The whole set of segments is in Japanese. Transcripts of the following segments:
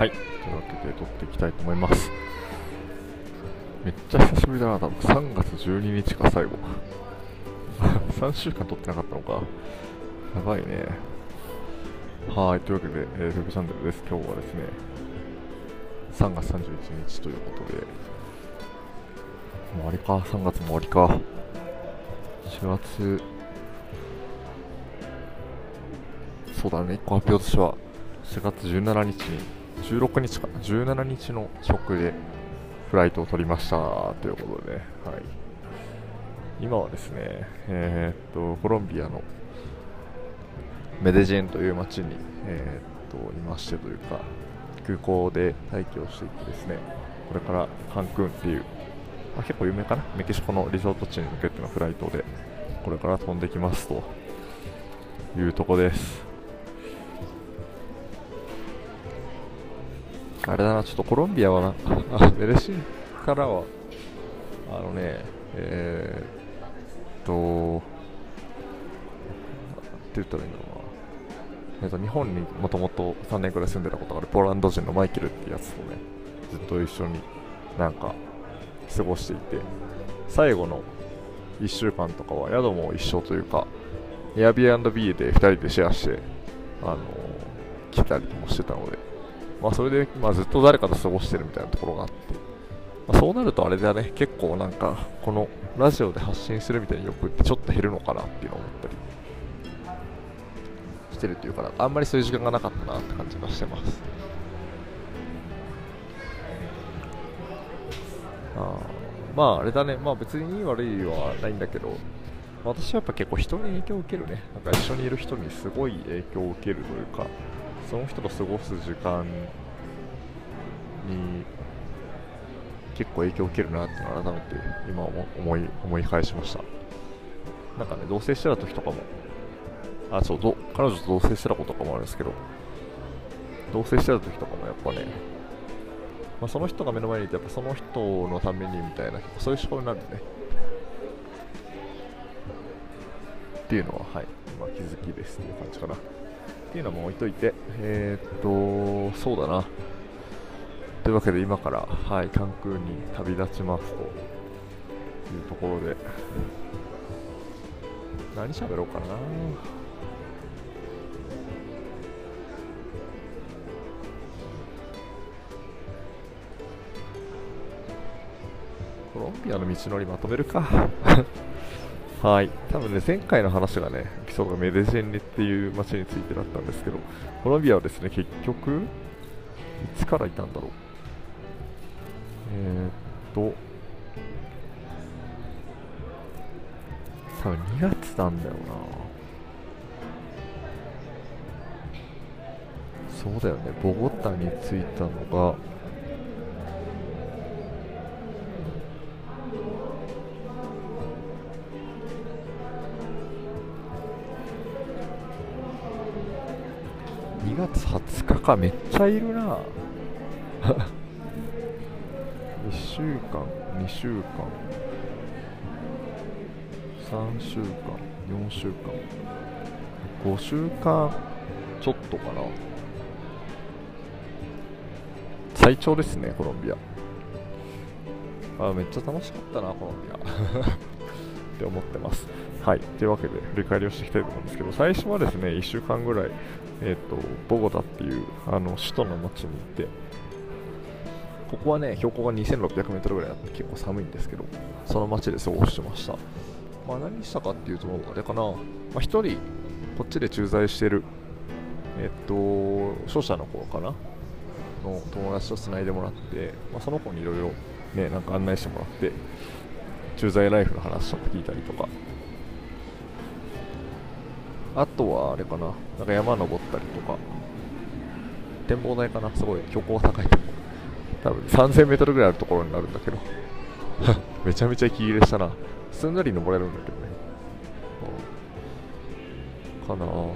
はい。というわけで撮っていきたいと思います。めっちゃ久しぶりだな多分。3月12日か最後。3週間撮ってなかったのか。やばいね。はいというわけで、えー、ウェブチャンネルです。今日はですね3月31日ということで。終わりか。3月も終わりか。4月。そうだね。1個発表としては4月17日に16日か、17日の直でフライトを取りましたということで、はい、今はですね、えー、っとコロンビアのメデジェンという街に、えー、っといましてというか、空港で待機をしていてですね、これからカンクンっていう、まあ、結構有名かな、メキシコのリゾート地に向けてのフライトで、これから飛んできますというとこです。あれだな、ちょっとコロンビアはな、あ、メレシンからは、あのね、えー、っと、って言ったらいいんだろうな。えっと、日本にもともと3年くらい住んでたことがあるポーランド人のマイケルってやつとね、ずっと一緒になんか過ごしていて、最後の1週間とかは宿も一緒というか、Airbnb で2人でシェアして、あの来たりもしてたので、まあ、それで、まあ、ずっと誰かと過ごしてるみたいなところがあって、まあ、そうなるとあれだね、結構なんか、このラジオで発信するみたいな欲ってちょっと減るのかなっていうのを思ったり。してるっていうか、あんまりそういう時間がなかったなって感じがしてます。あまあ、あれだね、まあ別にいい悪いはないんだけど、私はやっぱ結構人に影響を受けるね。なんか一緒にいる人にすごい影響を受けるというか、その人と過ごす時間に結構影響を受けるなっていうのを改めて今思い思い返しました。なんかね同棲してた時とかもあそうど彼女と同棲してたこととかもあるんですけど同棲してた時とかもやっぱね、まあ、その人が目の前にいてやっぱその人のためにみたいなそういう思考になるんでね。っていうのははい、まあ、気づきですっていう感じかな。っていうのも置いといて、えー、っと、そうだな。というわけで今から、はい、関空に旅立ちますというところで、何喋ろうかな。コロンビアの道のりまとめるかはい。多分ね、前回の話がね、エピソがメデジェンネっていう街についてだったんですけど、コロンビアはですね、結局、いつからいたんだろう？えー、っと、多分2月なんだよな。そうだよね、ボゴタに着いたのが、20日かめっちゃいるな。1週間2週間3週間4週間5週間ちょっとかな。最長ですねコロンビア。あめっちゃ楽しかったなコロンビア。って思ってます。はい。というわけで振り返りをしていきたいと思うんですけど最初はですね1週間ぐらいえーと、ボゴタっていうあの首都の町に行ってここはね標高が 2600m ぐらいあって結構寒いんですけどその町で過ごしてました、まあ、何したかっていうとあれかな、まあ、1人こっちで駐在してるえっ、ー、と商社の子かな。の友達とつないでもらって、まあ、その子にいろいろねなんか案内してもらって駐在ライフの話とか聞いたりとか。あとはあれかな、なんか山登ったりとか、展望台かな、すごい。標高が高いとこ。多分3000メートルぐらいあるところになるんだけど、めちゃめちゃ息切れしたな。すんなり登れるんだけどね。かな。っ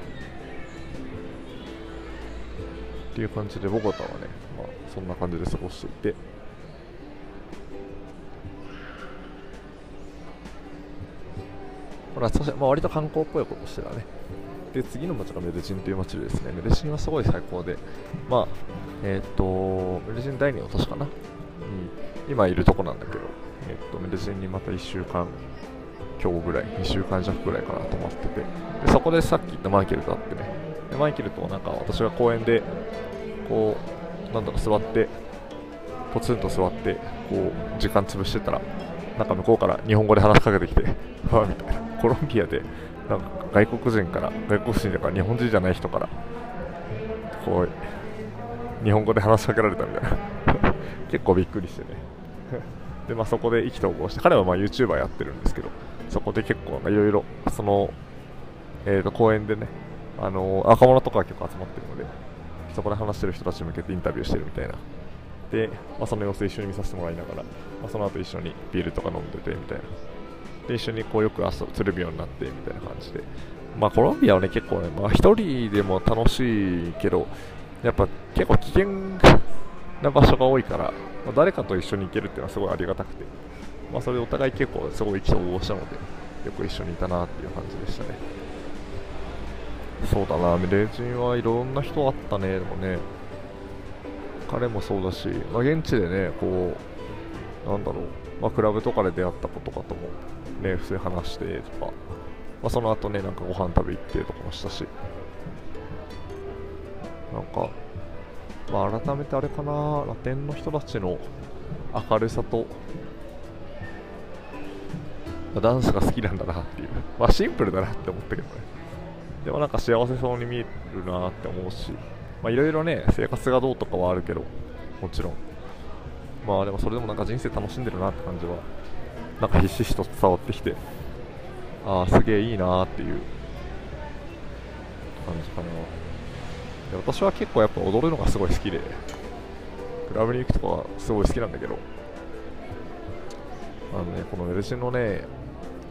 ていう感じで、ボゴタはね、まあ、そんな感じで過ごしていて、ほら、まあ、割と観光っぽいことしてたね。で次の街がメルジンという街ですねメルジンはすごい最高で。まあえっ、とメルジン第2の都市かな？に今いるとこなんだけど、えっとメルジンにまた1週間今日ぐらい2週間弱ぐらいかなと思ってて。でそこでさっき言ったマイケルと会ってね。でマイケルとなんか私が公園でこうなんだろう座ってポツンと座ってこう時間潰してたらなんか向こうから日本語で話しかけてきて わあみたいな。コロンビアでなんか外国人から外国人だから日本人じゃない人からこう日本語で話しかけられたみたいな。結構びっくりしてね。で、まあ、そこで意気投合して彼はまあ YouTuber やってるんですけどそこで結構いろいろその、えー、と公園でねあのー、若者とか結構集まってるのでそこで話してる人たちに向けてインタビューしてるみたいな。で、まあ、その様子一緒に見させてもらいながら、まあ、その後一緒にビールとか飲んでてみたいな。で一緒にこうよく遊釣るようになってみたいな感じで。まあコロンビアはね結構ねまあ一人でも楽しいけどやっぱ結構危険な場所が多いから、まあ、誰かと一緒に行けるっていうのはすごいありがたくて、まあ、それでお互い結構すごい意気投合したのでよく一緒にいたなっていう感じでしたね。そうだなレジンはいろんな人あったねでもね。彼もそうだし、まあ、現地でねこうなんだろう、まあ、クラブとかで出会った子とかともね普通に話してとか、まあ、その後ねなんかご飯食べ行ってとかもしたしなんか、まあ、改めてあれかな、ラテンの人たちの明るさと、まあ、ダンスが好きなんだなっていう、まあ、シンプルだなって思ったけどね。でもなんか幸せそうに見えるなって思うし、まあいろいろね、生活がどうとかはあるけど、もちろん。まあでもそれでもなんか人生楽しんでるなって感じは、なんかひしひしと伝わってきて、ああ、すげえいいなっていう感じかな。で私は結構やっぱ踊るのがすごい好きでクラブに行くとかはすごい好きなんだけどあのねこのメルシンのね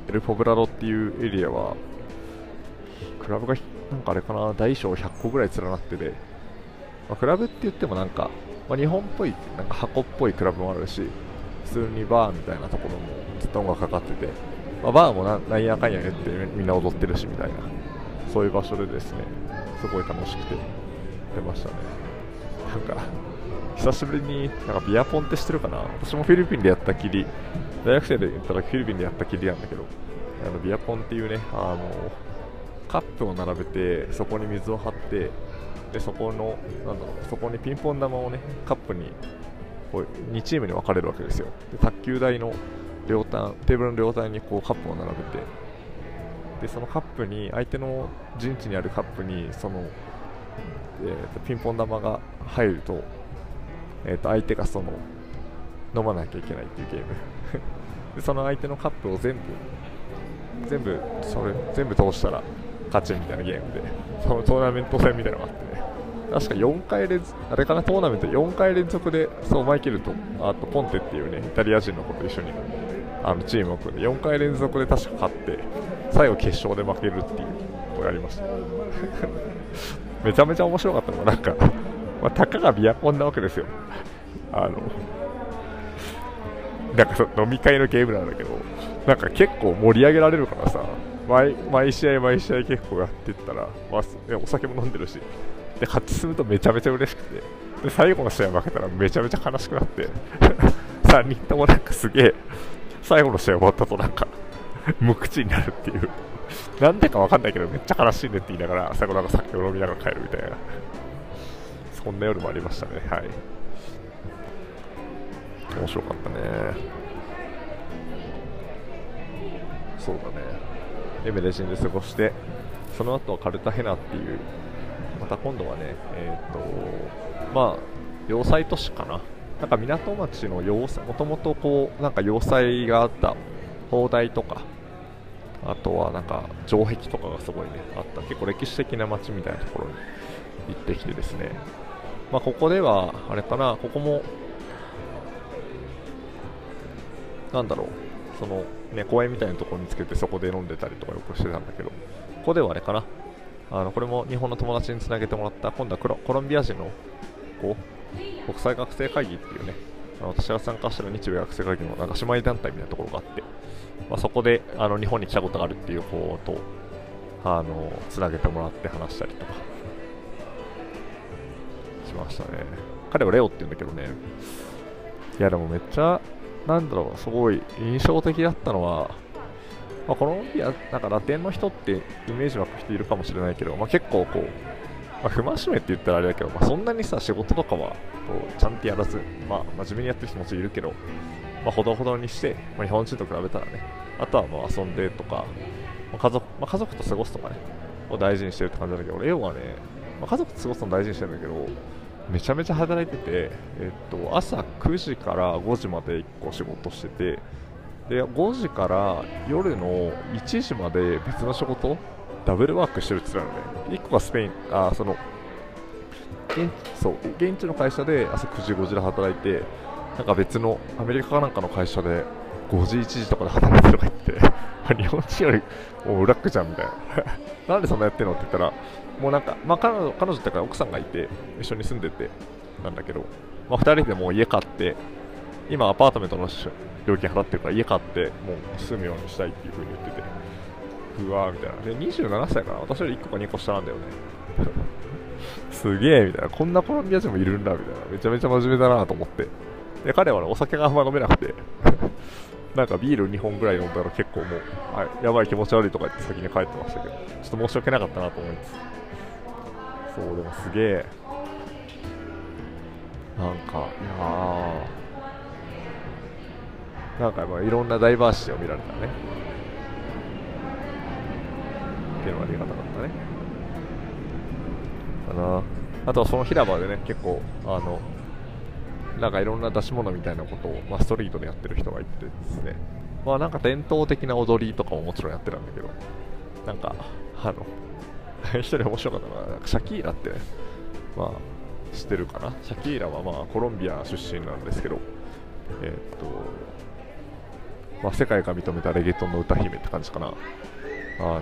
エルポブラドっていうエリアはクラブがなんかあれかな大小100個ぐらい連なってて、まあ、クラブって言ってもなんか、まあ、日本っぽいなんか箱っぽいクラブもあるし普通にバーみたいなところもずっと音楽かかってて、まあ、バーもなんやかんや言ってみんな踊ってるしみたいなそういう場所でですねすごい楽しくてってましたね。なんか久しぶりになんかビアポンって知ってるかな？私もフィリピンでやったきり大学生で行った時フィリピンでやったきりなんだけどあのビアポンっていうねあのカップを並べてそこに水を張ってでそこのなんだろうそこにピンポン玉をねカップにこう2チームに分かれるわけですよ。で卓球台の両端テーブルの両端にこうカップを並べてでそのカップに相手の陣地にあるカップにそのえーと、ピンポン玉が入ると,、えーと、相手がその飲まなきゃいけないっていうゲーム。でその相手のカップを全部全部それ全部通したら勝ちみたいなゲームでそのトーナメント戦みたいなのがあってね。確か4回連続あれかなトーナメント4回連続でそうマイケルとあとポンテっていうねイタリア人の子と一緒にあのチームを組んで4回連続で確か勝って最後決勝で負けるっていうのをやりました めちゃめちゃ面白かったのが、なんか、まあ、たかがビアコンなわけですよ。あの、なんかそ飲み会のゲームなんだけど、なんか結構盛り上げられるからさ、毎毎試合毎試合結構やってったら、まあ、お酒も飲んでるし、で、勝ち進むとめちゃめちゃ嬉しくて、で、最後の試合負けたらめちゃめちゃ悲しくなって、3人ともなんかすげえ、最後の試合終わったとなんか、無口になるっていうなんでかわかんないけど、めっちゃ悲しいねって言いながら、最後なんか酒を飲みながら帰るみたいな。そんな夜もありましたね。はい。面白かったね。そうだね。で、メデジンで過ごして、その後はカルタヘナっていう、また今度はね、えっ、ー、と、まあ、要塞都市かな。なんか港町の要塞、もともとこう、なんか要塞があった砲台とか、あとはなんか城壁とかがすごいねあった。結構歴史的な街みたいなところに行ってきてですね。まあここではあれかなここもなんだろうそのね公園みたいなところにつけてそこで飲んでたりとかよくしてたんだけどここではあれかなあのこれも日本の友達につなげてもらった今度はコロンビア人のこう国際学生会議っていうね私が参加してる日米学生会議のなんか姉妹団体みたいなところがあってまあ、そこであの日本に来たことがあるっていう方とあのつなげてもらって話したりとかしましたね。彼はレオって言うんだけどね。いやでもめっちゃなんだろうすごい印象的だったのは、まあ、コロンビアなんかラテンの人ってイメージ湧く人いるかもしれないけど、まあ、結構こうまあ、不真面目って言ったらあれだけど、まあ、そんなにさ、仕事とかはこうちゃんとやらず、まあ、真面目にやってる人もいるけど、まあ、ほどほどにして、まあ、日本人と比べたらね、あとはもう遊んでとか、まあ、家族まあ、家族と過ごすとかね、を大事にしてるって感じなんだけど、レオはね、まあ、家族と過ごすの大事にしてるんだけど、めちゃめちゃ働いてて、えっと、朝9時から5時まで1個仕事してて、で5時から夜の1時まで別の仕事ダブルワークしてるって言ってたので、1個がスペイン、あ、その、現そう、現地の会社で朝9時、5時で働いて、なんか別のアメリカかなんかの会社で5時、1時とかで働いてるとか言って、日本人よりもうブラックじゃんみたいな。なんでそんなやってんのって言ったら、もうなんか、まあ、彼女彼女ってか奥さんがいて、一緒に住んでて、なんだけど、まあ、2人でもう家買って、今アパートメントの料金払ってるから家買ってもう住むようにしたいっていう風に言っててうわーみたいな。で、27歳かな私より1個か2個下なんだよね。すげえみたいな。こんなコロンビア人もいるんだみたいな。めちゃめちゃ真面目だなと思って。で、彼は、ね、お酒があんま飲めなくて なんかビール2本ぐらい飲んだら結構もう、はい、やばい気持ち悪いとか言って先に帰ってましたけど、ちょっと申し訳なかったなと思います。そう、でもすげえ。なんか、いやー。なんかまあいろんなダイバーシティを見られたね。っていうのがありがたかったね。かな。あとはその広場でね結構あのなんかいろんな出し物みたいなことを、まあ、ストリートでやってる人がいてですね。まあなんか伝統的な踊りとかももちろんやってたんだけどなんかあの 一人面白かったのはシャキーラってねまあ知ってるかな？シャキーラはまあコロンビア出身なんですけどえー、っとまあ世界が認めたレゲトンの歌姫って感じかな。あの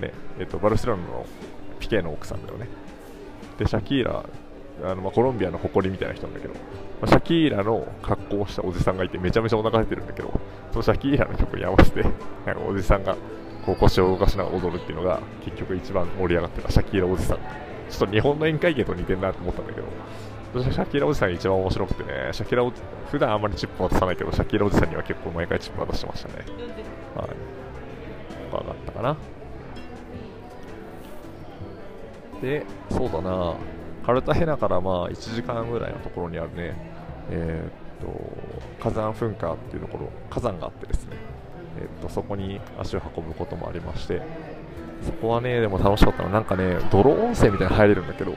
ね、えっと、バルセロナのピケの奥さんだよね。で、シャキーラ、あのまあ、コロンビアの誇りみたいな人なんだけど、まあ、シャキーラの格好をしたおじさんがいてめちゃめちゃお腹出てるんだけど、そのシャキーラの曲に合わせて、なんかおじさんがこう腰を動かしながら踊るっていうのが結局一番盛り上がってたシャキーラおじさん。ちょっと日本の宴会芸と似てんなと思ったんだけど、私はシャキーラおじさんが一番面白くてね、シャキラお普段あんまりチップ渡さないけど、シャキーラおじさんには結構毎回チップ渡してましたね。はい。かな。で、そうだな、カルタヘナからまあ1時間ぐらいのところにあるね、えー、っと火山噴火っていうところ、火山があってですね、えー、っとそこに足を運ぶこともありまして、そこはね、でも楽しかったのなんかね、泥温泉みたいに入れるんだけど、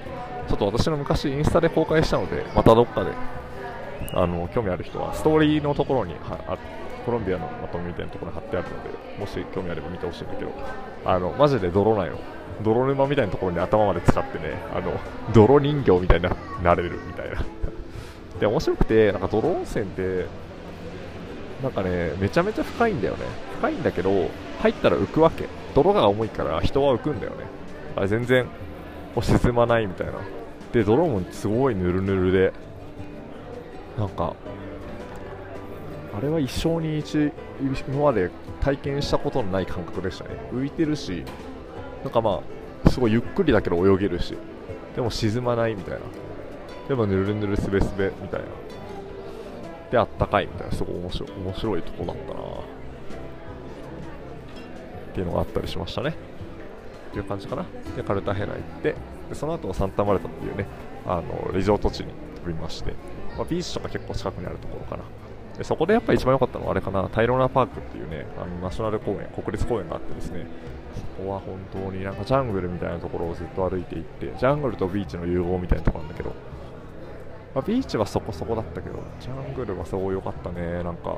ちょっと私の昔インスタで公開したので、またどっかで、あの、興味ある人は、ストーリーのところにはコロンビアのまとめみたいなところに貼ってあるので、もし興味あれば見てほしいんだけど、あの、マジで泥ないの。泥沼みたいなところに頭まで使ってね、あの、泥人形みたいになれるみたいな。で、面白くて、なんか泥温泉って、なんかね、めちゃめちゃ深いんだよね。深いんだけど、入ったら浮くわけ。泥が重いから人は浮くんだよね。あ全然、こう沈まないみたいな。で、泥もすごいぬるぬるで、なんか、あれは一生に一今まで体験したことのない感覚でしたね。浮いてるしなんかまあすごいゆっくりだけど泳げるしでも沈まないみたいな。でもぬるぬるすべすべみたいな。であったかいみたいな。すごい面白面白いとこだったな。っていうのがあったりしましたね。っていう感じかな。でカルタヘナ行ってでその後サンタマルタっていうねあのリゾート地に飛びまして、まあ、ビーチとか結構近くにあるところかな。でそこでやっぱり一番良かったのはあれかな、タイローナパークっていうね、あのナショナル公園、国立公園があってですね、そこは本当になんかジャングルみたいなところをずっと歩いていって、ジャングルとビーチの融合みたいなところなんだけど、まあ、ビーチはそこそこだったけど、ジャングルはすごい良かったね、なんか、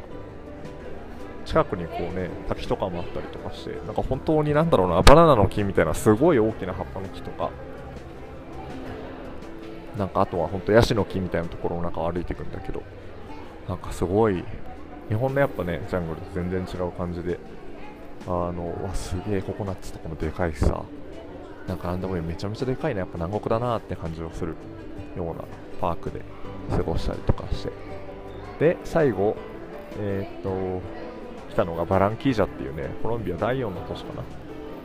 近くにこうね、滝とかもあったりとかして、なんか本当になんだろうな、バナナの木みたいなすごい大きな葉っぱの木とか、なんかあとは本当ヤシの木みたいなところの中を歩いていくんだけど、なんかすごい日本のやっぱねジャングルと全然違う感じで。あのわすげえココナッツとかもでかいしさ。なんかなんでもいいめちゃめちゃでかいなやっぱ南国だなって感じをする。ようなパークで過ごしたりとかして。で最後えー、っと来たのがバランキージャっていうねコロンビア第4の都市かな。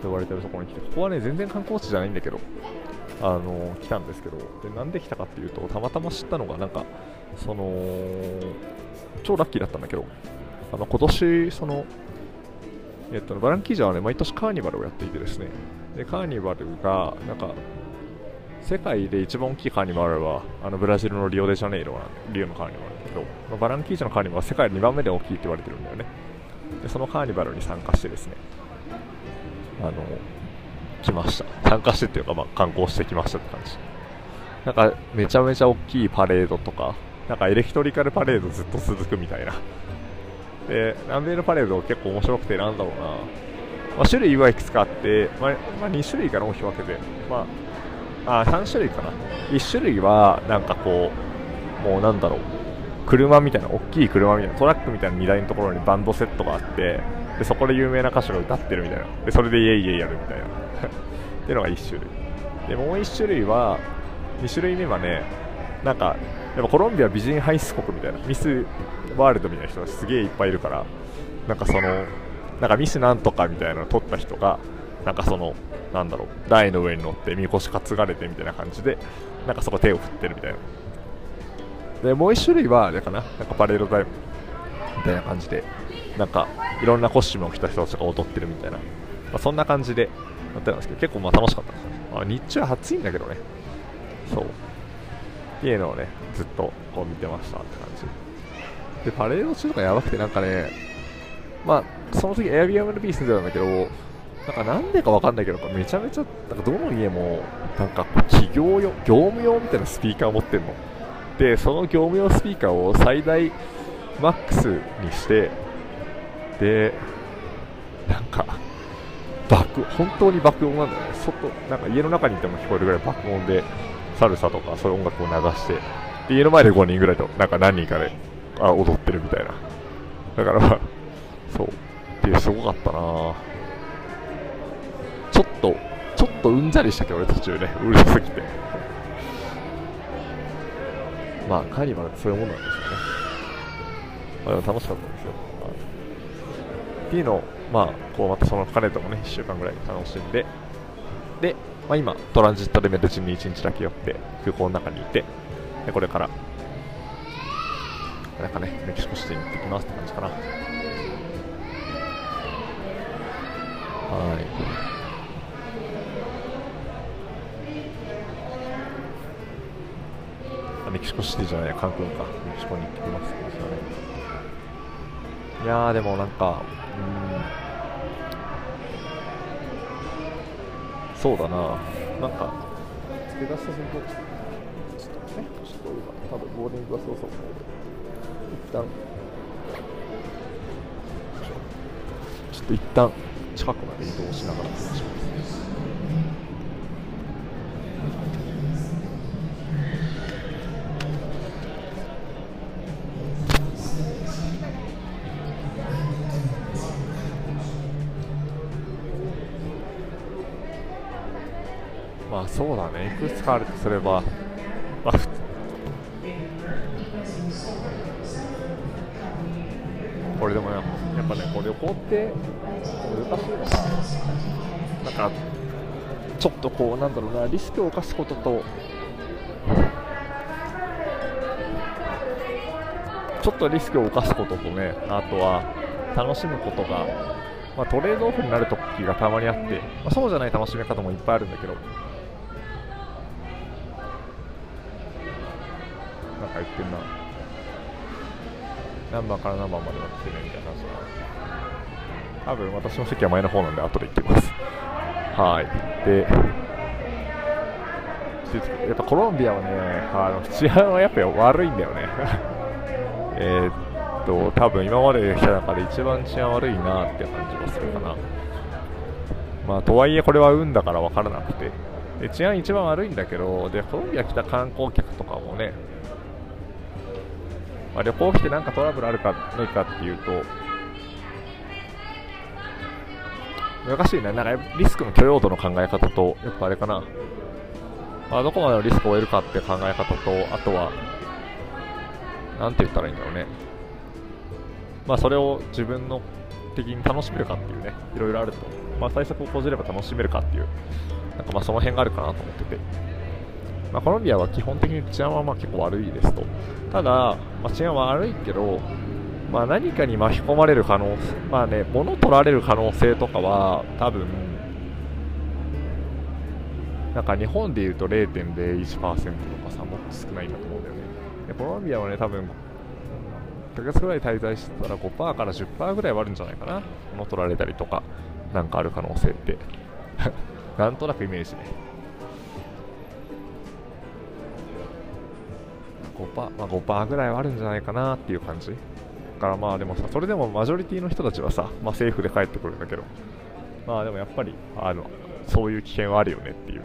呼ばれてるところに来てここはね全然観光地じゃないんだけど。あの来たんですけどでなんで来たかっていうとたまたま知ったのがなんかその超ラッキーだったんだけどあの今年そのえっと、バランキージャはね毎年カーニバルをやっていてですねでカーニバルがなんか世界で一番大きいカーニバルはあのブラジルのリオデジャネイロなんでリオのカーニバルだけどバランキージャのカーニバルは世界で2番目で大きいって言われてるんだよね。でそのカーニバルに参加してですねあの来ました。参加してっていうか、まあ、観光してきましたって感じ。なんかめちゃめちゃ大きいパレードとかなんかエレクトリカルパレードずっと続くみたいな。で南米のパレード結構面白くてなんだろうな、まあ、種類はいくつかあって、まあ、まあ、2種類かな大きく分けて、まあ、あ3種類かな。1種類はなんかこうもうなんだろう。車みたいな大きい車みたいなトラックみたいな荷台のところにバンドセットがあってでそこで有名な歌手が歌ってるみたいな。でそれでイエイイエイやるみたいな。っていうのが1種類。でもう1種類は2種類目はねなんかやっぱコロンビア美人輩出国みたいな。ミスワールドみたいな人がすげえいっぱいいるから。なんかそのなんかミスなんとかみたいなのを取った人がなんかそのなんだろう台の上に乗ってみこし担がれてみたいな感じでなんかそこ手を振ってるみたいな。でもう1種類はあれかな。なんかパレードタイムみたいな感じで。なんかいろんなコスチュームを着た人たちが踊ってるみたいな、まあ、そんな感じでやってたんですけど結構まあ楽しかったですね、まあ、日中は暑いんだけどね。そう。っていうのをねずっとこう見てましたって感じ。でパレード中とかやばくてなんかねまあその時 Airbnb 住んでたんだけどなんかなんでかわかんないけどめちゃめちゃなんかどの家もなんか企業用業務用みたいなスピーカーを持ってるの。でその業務用スピーカーを最大マックスにしてでなんか爆本当に爆音なんだよね外なんか家の中にいても聞こえるぐらい爆音でサルサとかそういう音楽を流してで家の前で5人ぐらいとなんか何人かであ踊ってるみたいな。だからそう。っていうすごかったな。ちょっとちょっとうんざりしたけど俺途中ね。うるさすぎて。まあカーニバルってそういうもんなんですよね、まあ、でも楽しかったですよ、っていのまあこうまたその彼ともね1週間ぐらい楽しんででまあ、今、トランジットでメルチンに1日だけ寄って空港の中にいて、でこれから、なんかね、メキシコシティに行ってきますって感じかな。はい。メキシコシティじゃない、カンクンか。メキシコに行ってきますって感じだね。いやー、でもなんか、うん。そうだななんか付け出した瞬間ちょっとねちょっと今多分ボーリングはそうそう一旦ちょっと一旦近くまで移動しながらしますそうだね、いくつかあるとすれば、まあ、これでもね、やっぱね、こう旅行って難しいのかなんか、ちょっとこう、なんだろうな、リスクを冒すことと、ちょっとリスクを冒すこととね、あとは楽しむことが、まあ、トレードオフになるときがたまにあって、まあ、そうじゃない楽しみ方もいっぱいあるんだけど、か言ってんな何番から何番までは来てねみたいな話だな多分私の席は前の方なんで後で行ってます。はい。でやっぱコロンビアはねあの治安はやっぱ悪いんだよね。えっと多分今まで来た中で一番治安悪いなって感じがするかな。まあとはいえこれは運だから分からなくて。で治安一番悪いんだけどでコロンビア来た観光客とかもねまあ、旅行来てなんかトラブルあるかないかっていうと難しいね、なんかリスクの許容度の考え方と、やっぱあれかな、まあ、どこまでのリスクを得るかって考え方と、あとは、なんて言ったらいいんだろうね、まあ、それを自分の的に楽しめるかっていうね、いろいろあると、まあ、対策を講じれば楽しめるかっていう、なんかまあその辺があるかなと思ってて、まあ、コロンビアは基本的に治安はまあ結構悪いですと。ただ、まあ、治安は悪いけど、まあ、何かに巻き込まれる可能性、まあね、物取られる可能性とかは、多分なんか日本でいうと0.01%とかさ、もっと少ないんだと思うんだよね。でコロンビアはね、多分1ヶ月ぐらい滞在してたら5%から10%ぐらいはあるんじゃないかな。物取られたりとか、なんかある可能性って。なんとなくイメージね。5%, まあ、5%ぐらいはあるんじゃないかなっていう感じ。からまあでもさ、それでもマジョリティの人たちはさ、まあ政府で帰ってくるんだけど、まあでもやっぱり、あの、そういう危険はあるよねっていう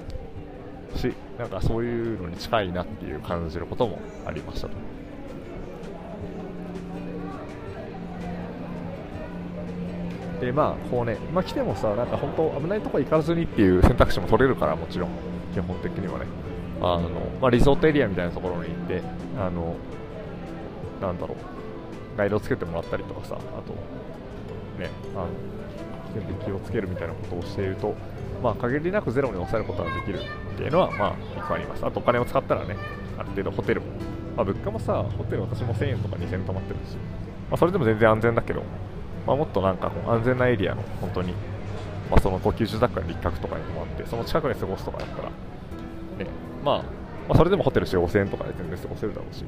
し、なんかそういうのに近いなっていう感じることもありましたと。でまあこうね、まあ、来てもさ、なんか本当、危ないとこ行かずにっていう選択肢も取れるから、もちろん、基本的にはね、あのまあ、リゾートエリアみたいなところに行って、あのなんだろう、ガイドをつけてもらったりとかさ、あと、ね、あの全部気をつけるみたいなことをしていると、まあ、限りなくゼロに抑えることができるっていうのは、まあ、一個あります。あと、お金を使ったらね、ある程度ホテルも、まあ、物価もさ、ホテル私も1000円とか2000円泊まってるし、まあ、それでも全然安全だけど、まあ、もっとなんか安全なエリアの本当に、まあ、その高級住宅街の一角とかに泊まって、その近くで過ごすとかだったら、まあ、まあ、それでもホテルして5000円とかで全然過ごせるだろうし、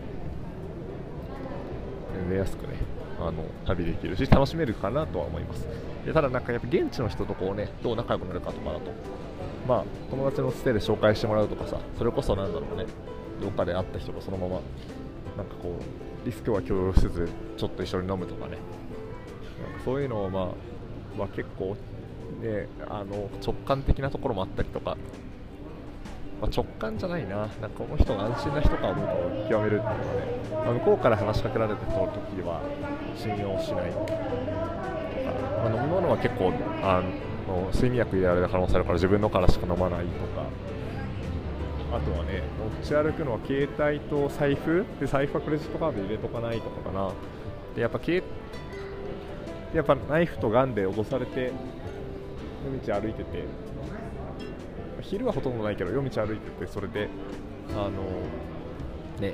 全然安くね、あの旅できるし、楽しめるかなとは思います。でただ、なんかやっぱ現地の人とこうね、どう仲良くなるかとかだと、まあ、友達のつてで紹介してもらうとかさ、それこそなんだろうね、どっかで会った人とそのまま、なんかこう、リスクは共有せず、ちょっと一緒に飲むとかね、なんかそういうのを、まあ、まあ、結構、ね、あの直感的なところもあったりとか、まあ、直感じゃないな、なんかこの人が安心な人かどうかを極めるっていうのはね、まあ、向こうから話しかけられた時は信用しないとか、まあ、飲み物は結構あの睡眠薬入れられる可能性あるから自分のからしか飲まないとか。あとはね、持ち歩くのは携帯と財布で財布はクレジットカード入れとかないとかかな。でやっぱやっぱナイフとガンで脅されて夜道歩いてて昼はほとんどないけど夜道歩いててそれであのね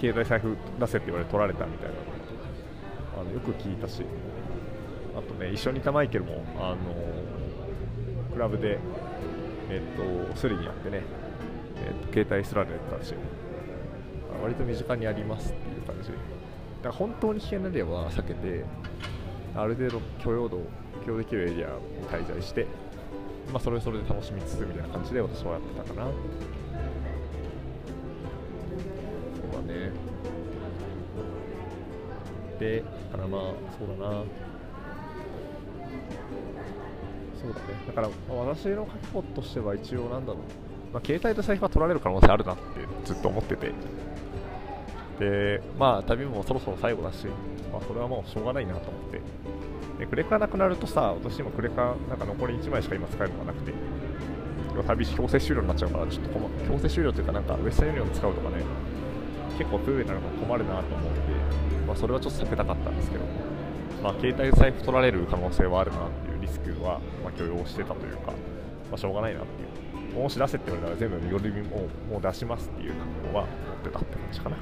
携帯財布出せって言われて取られたみたいな。あのよく聞いたし。あとね一緒にいたマイケルもあのクラブでえっとスリにやってね、えっと、携帯すられてたし。割と身近にありますっていう感じ。だから本当に危険な例は避けてある程度許容度を許容できるエリアに滞在してまあ、それそれで楽しみつつみたいな感じで私はやってたかな。そうだね。でだからまあそうだな。そうだね。だから、私の覚悟としては一応なんだろう、まあ、携帯と財布は取られる可能性あるなってずっと思ってて。でまあ旅もそろそろ最後だし、まあ、それはもうしょうがないなと思って。でクレカなくなるとさ、私今クレカなんか残り1枚しか今使えるのがなくて、旅強制終了になっちゃうから、ちょっと困強制終了というか、なんかウェスタンユニオン使うとかね、結構不便になるの困るなと思って、まあ、それはちょっと避けたかったんですけど、まあ、携帯財布取られる可能性はあるなっていうリスクは、ま、許容してたというか、まあ、しょうがないなっていう。もし出せって言われたら全部よりももう出しますっていう覚悟は持ってたって感じかな。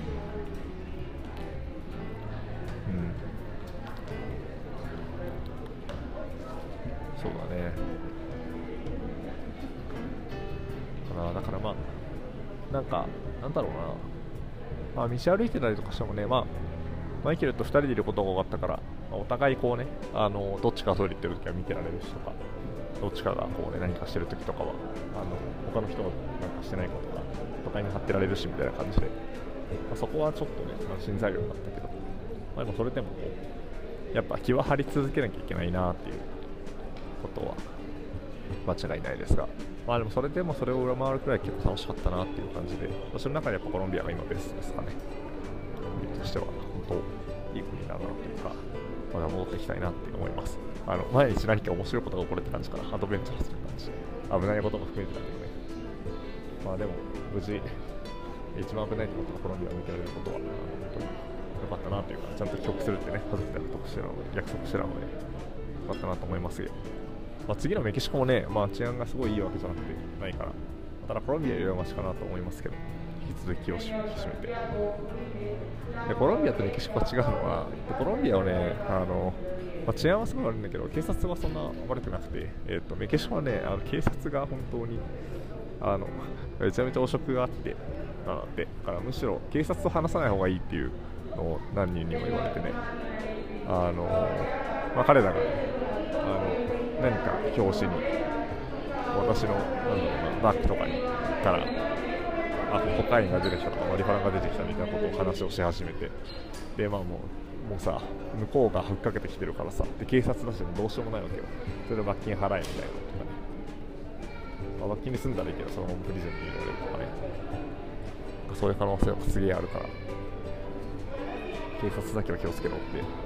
ね。かなだからまあなんかなんだろうな。まあ道歩いてたりとかしてもねまあマイケルと2人でいることが多かったから、まあ、お互いこうねあのどっちかトイレ行ってる時は見てられるしとかどっちかがこうね何かしてる時とかはあの他の人がなんかしてないこととかお互いに張ってられるしみたいな感じで、まあ、そこはちょっとね安心材料だったけど、まあ、でもそれでもこうやっぱ気は張り続けなきゃいけないなっていうことは間違いないですが、まあでもそれでもそれを上回るくらい結構楽しかったなっていう感じで、私の中でやっぱコロンビアが今ベストですかね。としては本当いい国だなというか、まだ戻っていきたいなって思います。あの毎日何か面白いことが起こるって感じかな、アドベンチャーする感じ。危ないことも含めてだけどね。まあでも、無事、一番危ないと思ったコロンビアを抜けられることは、本当に良かったなというか、ちゃんと帰国するってね、家族で約束してたので、約束してたのでかったなと思いますよ。まあ、次のメキシコもね、まあ、治安がすごいいいわけじゃなくてないから、ただコロンビアよりはマシかなと思いますけど、引き続きを引き締めて。でコロンビアとメキシコは違うのは、コロンビアはね、あのまあ、治安はすごい悪いんだけど、警察はそんな悪くなくて、えーと、メキシコはね、あの警察が本当にあのめちゃめちゃ汚職があって、なので、だからむしろ警察と話さない方がいいっていうのを何人にも言われてね、あのまあ、彼らが、ね、あの何か表紙に私のなんだろうなバッグとかにからあコカインが出てきたとかマリファナが出てきたみたいなことを話をし始めてでまあもうもうさ向こうがふっかけてきてるからさで警察だしもどうしようもないわけよそれで罰金払えみたいなとかね、まあ、罰金に済んだらいいけどそのままプリズンに入れられるとかねそういう可能性はすげえあるから警察だけは気をつけろって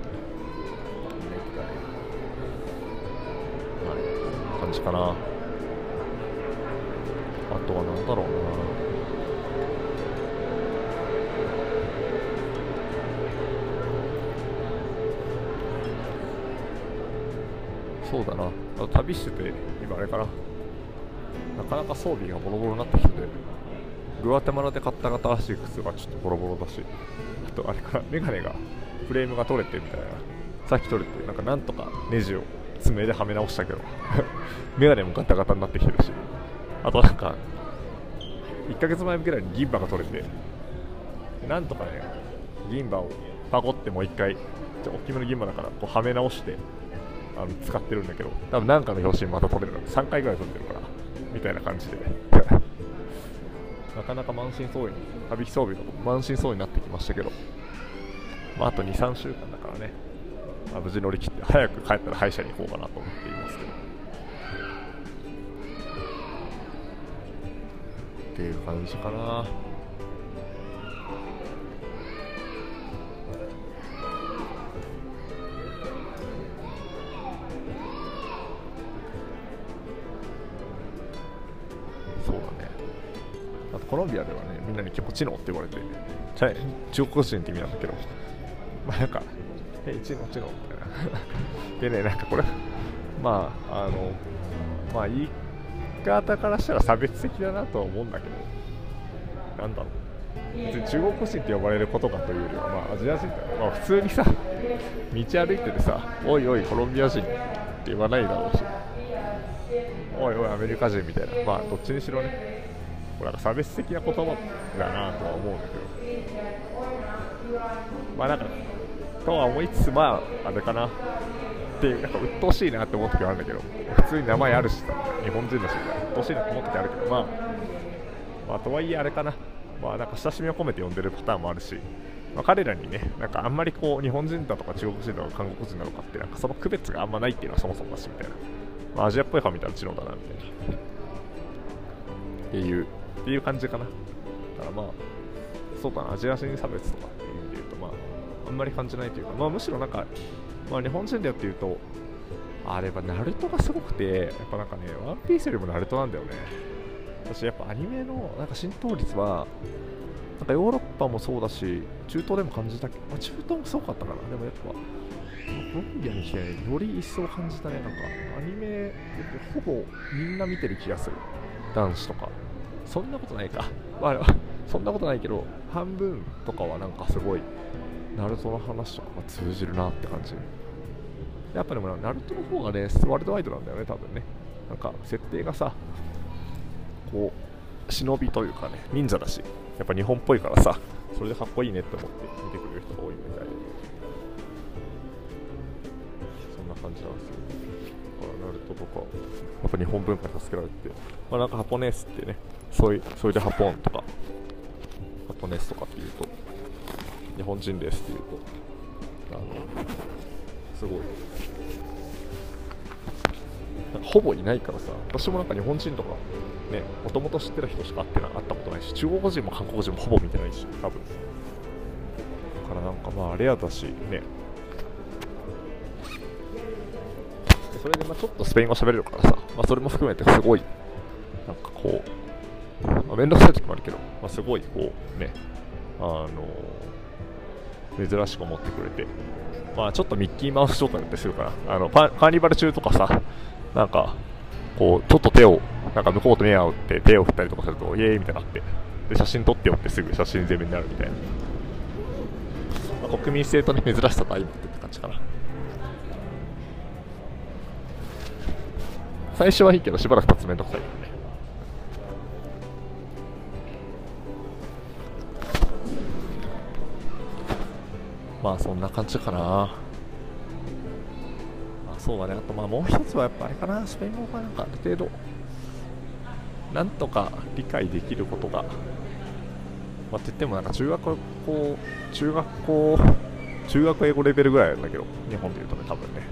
はい。感じかな。あとは何だろうな。そうだな。旅してて今あれかな。なかなか装備がボロボロになってきてグアテマラで買った新しい靴がちょっとボロボロだしあとあれからメガネがフレームが取れてみたいな。さっき取れてなんかなんとかネジを爪ではめ直したけど。メガネもガタガタになってきてるし。あとなんか1ヶ月前ぐらいに銀歯が取れて。なんとかね銀歯をパコってもう一回大きめの銀歯だからこうはめ直してあの使ってるんだけど。多分なんかの表紙また取れる3回ぐらい取ってるから。みたいな感じで。なかなか満身創痍旅装備が満身創痍になってきましたけど、まあ、あと23週間だからね、まあ、無事乗り切って早く帰ったら歯医者に行こうかなと思っていますけど。っていう感じかな。コロンビアではね、みんなに結構知能って言われて、中国人って意味なんだけど、まあなんか、え、知能、知能みたいな。でね、なんかこれ、まあ、あの、まあ言い方からしたら差別的だなとは思うんだけど、なんだろう。別に中国人って呼ばれることかというよりは、まあ、アジア人ってまあ、普通にさ、道歩いててさ、おいおい、コロンビア人って言わないだろうし、おいおい、アメリカ人みたいな、まあ、どっちにしろね、なんか差別的な言葉だなとは思うんだけど。まあなんかとは思いつつまああれかなってなんか鬱陶しいなって思う時はあるんだけど普通に名前あるしさ日本人だし鬱陶しいなって思う時あるけどまあまあとはいえあれかな。まあなんか親しみを込めて呼んでるパターンもあるしまあ、彼らにね、なんかあんまりこう日本人だとか中国人だとか韓国人なのかってなんかその区別があんまないっていうのはそもそもだしみたいな、まあ、アジアっぽい顔見たらチロだなみたいな。っていうっていう感じかな。だからまあ、そうかな、アジア人差別とか。あんまり感じないというか、まあ、むしろなんか、まあ、日本人でやっていうと、あれやっぱナルトがすごくて、やっぱなんかね、ワンピースよりもナルトなんだよね。私やっぱアニメのなんか浸透率は、なんかヨーロッパもそうだし、中東でも感じたけど、まあ、中東もすごかったかな。でもやっぱ、コロンビアに来て、ね、より一層感じたね。なんか、アニメ、ほぼみんな見てる気がする。男子とか。そんなことないか。まあ、そんなことないけど、半分とかはなんかすごい、ナルトの話とかが通じるなって感じ。やっぱでもナルトの方がね、ワールドワイドなんだよね、多分ね。なんか、設定がさ、こう、忍びというかね、忍者だし、やっぱ日本っぽいからさ、それでかっこいいねって思って見てくれる人が多いみたい。そんな感じなんですよ。ナルトとか、やっぱ日本文化に助けられて、まあなんかハポネースってね、そういう、それでハポンとか、ハポネスとかっていうと、日本人ですっていうと、あの、すごい、ほぼいないからさ、私もなんか日本人とか、ね、もともと知ってる人しか会ってなかったことないし、中国人も韓国人もほぼ見てないし、多分。だからなんかまあ、レアだし、ね。それでまあちょっとスペイン語喋れるからさ、まあ、それも含めてすごい、なんかこう、まあ、面倒くさい時もあるけど、まあ、すごいこうね、あの珍しく思ってくれて、まあちょっとミッキーマウス状態だったりするかな。あの、カーニバル中とかさ、なんか、こう、ちょっと手を、なんか向こうと目を合って手を振ったりとかすると、イエーイみたいになって、で、写真撮ってよってすぐ写真全面になるみたいな。まあ、国民性とね、珍しさと相まってって感じかな。最初はいいけど、しばらく経つめんどくさいよね。まあそんな感じかな。まあそうだね。あとまあもう一つはやっぱあれかな。スペイン語がなんかある程度、なんとか理解できることが、まあって言ってもなんか中学校、中学校、中学英語レベルぐらいなんだけど、日本で言うとね、多分ね。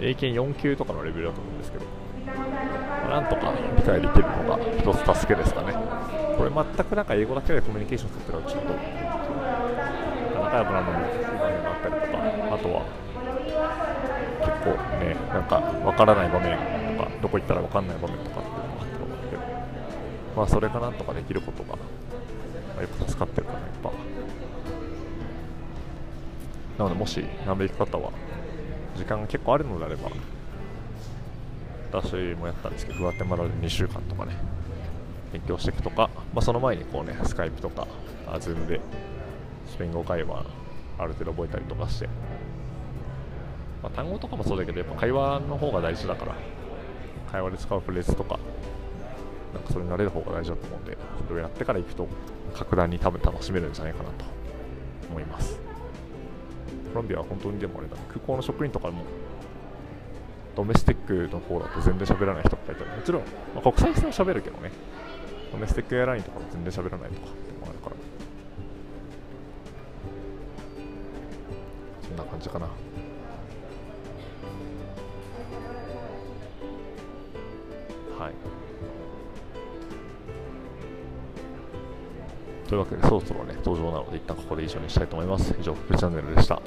英検4級とかのレベルだと思うんですけど、まあ、なんとか理解できるのが一つ助けですかね。これ全くなんか英語だけでコミュニケーションするってのはちょっと仲良くなるのもあったりとか、あとは結構ね、なんかわからない場面とか、どこ行ったらわかんない場面とかっていうのがあったと思うけど、まあそれがなんとかできることが、まあ、よく助かってるかな、やっぱ。なのでもし南米行く方は時間が結構あるのであれば私もやったんですけどグアテマラで2週間とかね勉強していくとか、まあ、その前にこうねスカイプとかあズームでスペイン語会話ある程度覚えたりとかして、まあ、単語とかもそうだけどやっぱ会話の方が大事だから。会話で使うフレーズとか。なんかそれに慣れる方が大事だと思うんでそれをやってから行くと格段に多分楽しめるんじゃないかなと思います。コロンビアは本当にでもあれだね。空港の職員とかもドメスティックの方だと全然喋らない人とかいたり。もちろん、まあ、国際線は喋るけどね。ドメスティックエアラインとかも全然喋らないとか。じかな。はい。というわけでそろそろね登場なので一旦ここで以上にしたいと思います。以上フルチャンネルでした。